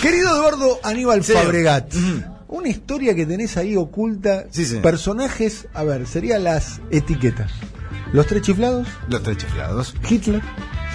Querido Eduardo Aníbal Sí. Fabregat, una historia que tenés ahí oculta, Sí, sí. personajes, a ver, serían las etiquetas. Los tres chiflados, Los tres chiflados. Hitler,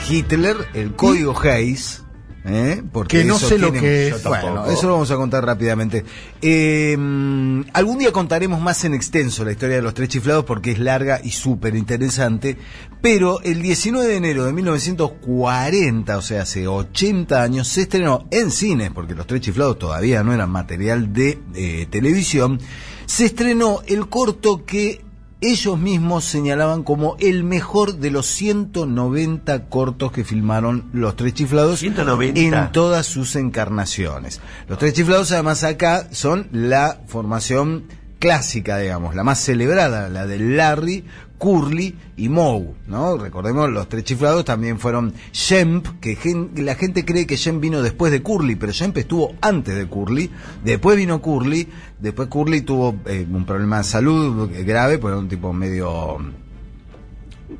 Hitler, el código Hayes. ¿Eh? Porque Que no sé lo que es. Bueno, eso lo vamos a contar rápidamente. Eh, mm, algún día contaremos más en extenso la historia de los tres chiflados porque es larga y súper interesante. Pero el 19 de enero de 1940, o sea, hace 80 años, se estrenó en cines, porque los tres chiflados todavía no eran material de eh, televisión, se estrenó el corto que ellos mismos señalaban como el mejor de los 190 cortos que filmaron los Tres Chiflados 190. en todas sus encarnaciones. Los Tres Chiflados además acá son la formación clásica, digamos, la más celebrada, la de Larry, Curly y Moe, ¿no? Recordemos, los Tres Chiflados también fueron Shemp, que gen- la gente cree que Shemp vino después de Curly, pero Shemp estuvo antes de Curly, después vino Curly, después Curly tuvo eh, un problema de salud grave, porque era un tipo medio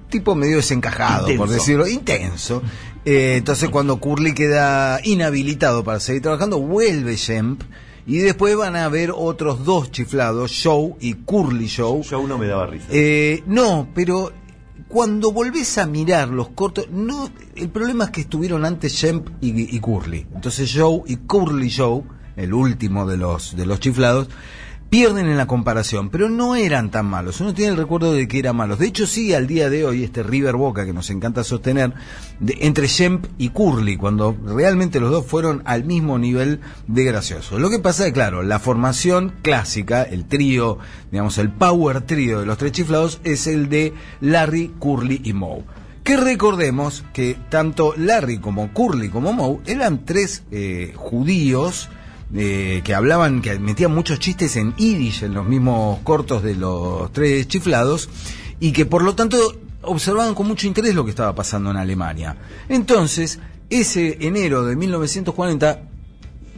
tipo medio desencajado, por decirlo, intenso. Eh, entonces cuando Curly queda inhabilitado para seguir trabajando, vuelve Shemp y después van a haber otros dos chiflados, Show y Curly Show. Yo no me daba risa. Eh, no, pero cuando volvés a mirar los cortos, no, el problema es que estuvieron antes Shemp y, y Curly. Entonces Show y Curly Show, el último de los de los chiflados, pierden en la comparación, pero no eran tan malos. Uno tiene el recuerdo de que eran malos. De hecho, sí, al día de hoy, este River Boca que nos encanta sostener, entre Shemp y Curly, cuando realmente los dos fueron al mismo nivel de gracioso. Lo que pasa es, claro, la formación clásica, el trío, digamos, el power trío de los tres chiflados, es el de Larry, Curly y Moe. Que recordemos que tanto Larry como Curly como Moe eran tres eh, judíos que hablaban, que metían muchos chistes en Yiddish en los mismos cortos de los tres chiflados y que por lo tanto observaban con mucho interés lo que estaba pasando en Alemania. Entonces, ese enero de 1940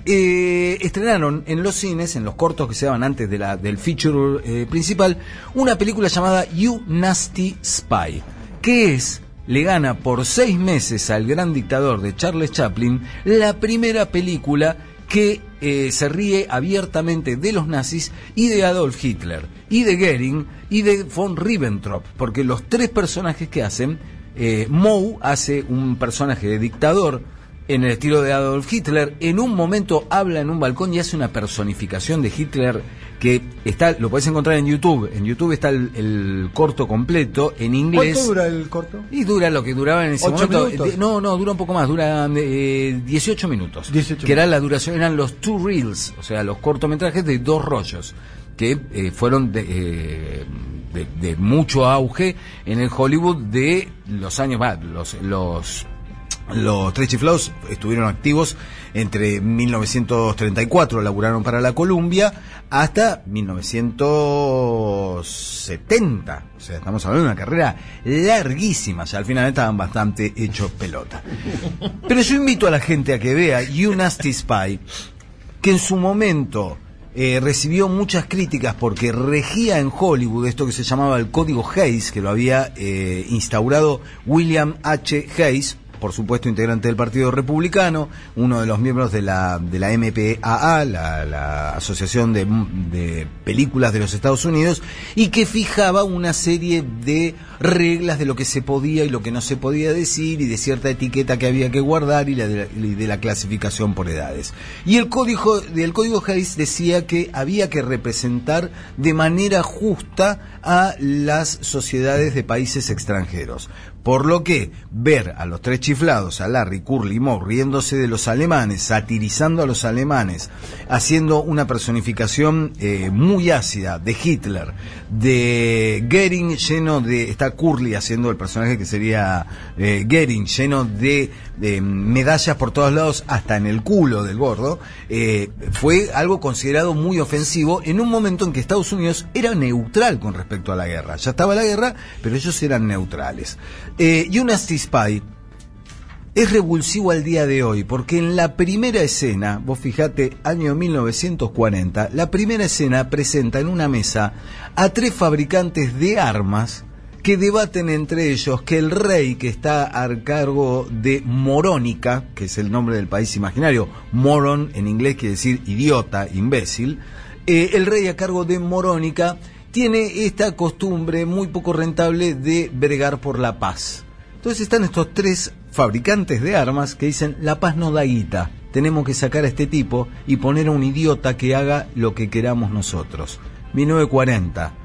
eh, estrenaron en los cines, en los cortos que se daban antes de la, del feature eh, principal, una película llamada You Nasty Spy, que es, le gana por seis meses al gran dictador de Charles Chaplin, la primera película que eh, se ríe abiertamente de los nazis y de Adolf Hitler, y de Goering, y de von Ribbentrop, porque los tres personajes que hacen, eh, Moe hace un personaje de dictador, en el estilo de Adolf Hitler, en un momento habla en un balcón y hace una personificación de Hitler que está, lo podés encontrar en YouTube. En YouTube está el, el corto completo en inglés. ¿Cuánto dura el corto? Y dura lo que duraba en ese ¿Ocho momento. minutos? De- no, no, dura un poco más, dura eh, 18 minutos. 18 que era la duración, eran los two reels, o sea, los cortometrajes de dos rollos, que eh, fueron de, eh, de, de mucho auge en el Hollywood de los años, va, los, los los Tres Chiflados estuvieron activos entre 1934, laburaron para la Columbia, hasta 1970. O sea, estamos hablando de una carrera larguísima. Ya al final estaban bastante hechos pelota. Pero yo invito a la gente a que vea You Nasty Spy, que en su momento eh, recibió muchas críticas porque regía en Hollywood esto que se llamaba el Código Hayes, que lo había eh, instaurado William H. Hayes, por supuesto integrante del Partido Republicano, uno de los miembros de la, de la MPAA, la, la Asociación de, de Películas de los Estados Unidos, y que fijaba una serie de reglas de lo que se podía y lo que no se podía decir, y de cierta etiqueta que había que guardar, y, la de, la, de la clasificación por edades. Y el código, el código Hayes decía que había que representar de manera justa a las sociedades de países extranjeros. Por lo que ver a los tres chiflados, a Larry, Curly y riéndose de los alemanes, satirizando a los alemanes, haciendo una personificación eh, muy ácida de Hitler, de Goering lleno de, está Curly haciendo el personaje que sería eh, Goering, lleno de, de medallas por todos lados, hasta en el culo del gordo, eh, fue algo considerado muy ofensivo en un momento en que Estados Unidos era neutral con respecto a la guerra. Ya estaba la guerra, pero ellos eran neutrales. Eh, Nasty Spy es revulsivo al día de hoy, porque en la primera escena, vos fijate, año 1940, la primera escena presenta en una mesa a tres fabricantes de armas que debaten entre ellos que el rey que está a cargo de Morónica, que es el nombre del país imaginario, moron en inglés quiere decir idiota, imbécil, eh, el rey a cargo de Morónica tiene esta costumbre muy poco rentable de bregar por la paz. Entonces están estos tres fabricantes de armas que dicen, la paz no da guita, tenemos que sacar a este tipo y poner a un idiota que haga lo que queramos nosotros. 1940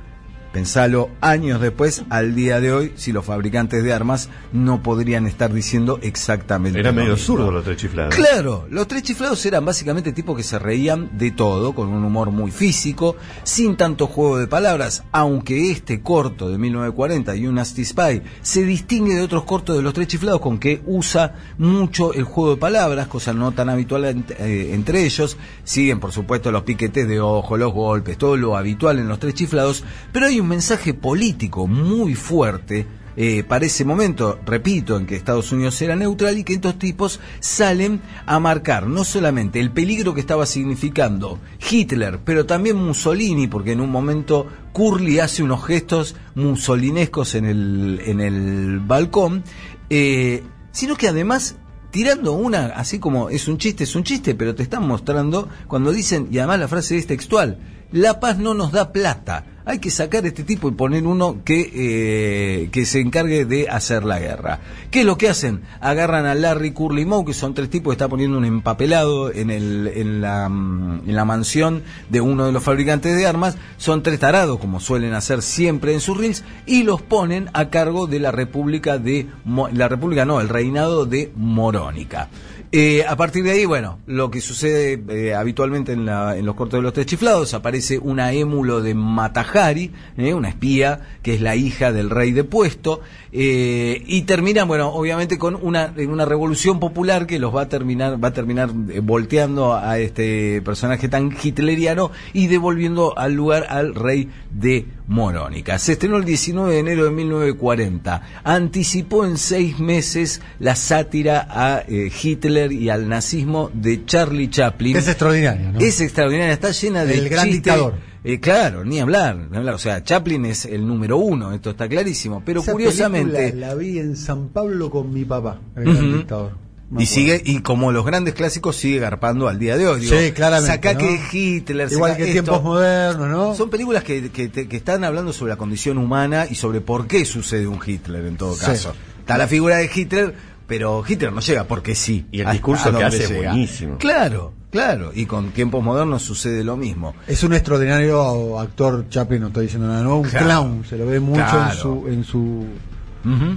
Pensalo años después, al día de hoy, si los fabricantes de armas no podrían estar diciendo exactamente. Era medio zurdo los tres chiflados. Claro, los tres chiflados eran básicamente tipos que se reían de todo, con un humor muy físico, sin tanto juego de palabras, aunque este corto de 1940 y un Nasty Spy se distingue de otros cortos de los tres chiflados con que usa mucho el juego de palabras, cosa no tan habitual eh, entre ellos. Siguen, por supuesto, los piquetes de ojo, los golpes, todo lo habitual en los tres chiflados, pero hay un mensaje político muy fuerte eh, para ese momento, repito, en que Estados Unidos era neutral y que estos tipos salen a marcar no solamente el peligro que estaba significando Hitler, pero también Mussolini, porque en un momento Curly hace unos gestos mussolinescos en el, en el balcón, eh, sino que además tirando una, así como es un chiste, es un chiste, pero te están mostrando cuando dicen, y además la frase es textual, la paz no nos da plata hay que sacar a este tipo y poner uno que, eh, que se encargue de hacer la guerra. ¿Qué es lo que hacen? Agarran a Larry, Curly que son tres tipos que está poniendo un empapelado en, el, en, la, mm, en la mansión de uno de los fabricantes de armas. Son tres tarados, como suelen hacer siempre en sus reels, y los ponen a cargo de la República de... La República no, el reinado de Morónica. Eh, a partir de ahí, bueno, lo que sucede eh, habitualmente en, los cortos de los tres chiflados, aparece una émulo de Matajari, eh, una espía, que es la hija del rey de puesto, y terminan, bueno, obviamente con una, una revolución popular que los va a terminar, va a terminar volteando a este personaje tan hitleriano y devolviendo al lugar al rey de Morónica. Se estrenó el 19 de enero de 1940. Anticipó en seis meses la sátira a Hitler y al nazismo de Charlie Chaplin. Es extraordinario, ¿no? Es extraordinaria, está llena de. El gran dictador. Eh, claro, ni hablar, hablar, O sea, Chaplin es el número uno, esto está clarísimo. Pero curiosamente. La vi en San Pablo con mi papá, el gran dictador. y sigue y como los grandes clásicos sigue garpando al día de hoy sí claramente saca que Hitler igual que tiempos modernos no son películas que, que, que, están hablando sobre la condición humana y sobre por qué sucede un Hitler en todo caso está la figura de Hitler pero Hitler no llega porque sí. Y el discurso que hace es buenísimo. Claro, claro. Y con tiempos modernos sucede lo mismo. Es un extraordinario actor, Chaplin, no estoy diciendo nada nuevo, un clown. Se lo ve mucho en su, en su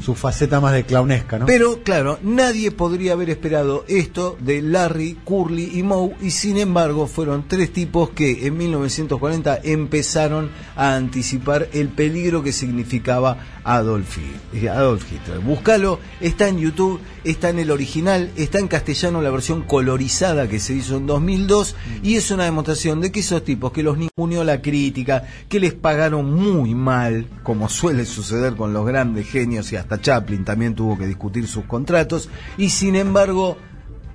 su faceta más de clownesca, ¿no? Pero claro, nadie podría haber esperado esto de Larry, Curly y Moe y sin embargo fueron tres tipos que en 1940 empezaron a anticipar el peligro que significaba Adolf, Hitler. Búscalo, está en YouTube, está en el original, está en castellano la versión colorizada que se hizo en 2002 y es una demostración de que esos tipos que los ninguneó la crítica, que les pagaron muy mal, como suele suceder con los grandes genios y hasta Chaplin también tuvo que discutir sus contratos y sin embargo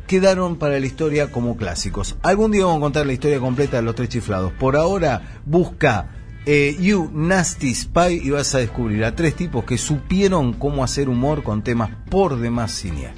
quedaron para la historia como clásicos. Algún día vamos a contar la historia completa de los tres chiflados. Por ahora busca eh, You Nasty Spy y vas a descubrir a tres tipos que supieron cómo hacer humor con temas por demás siniestros.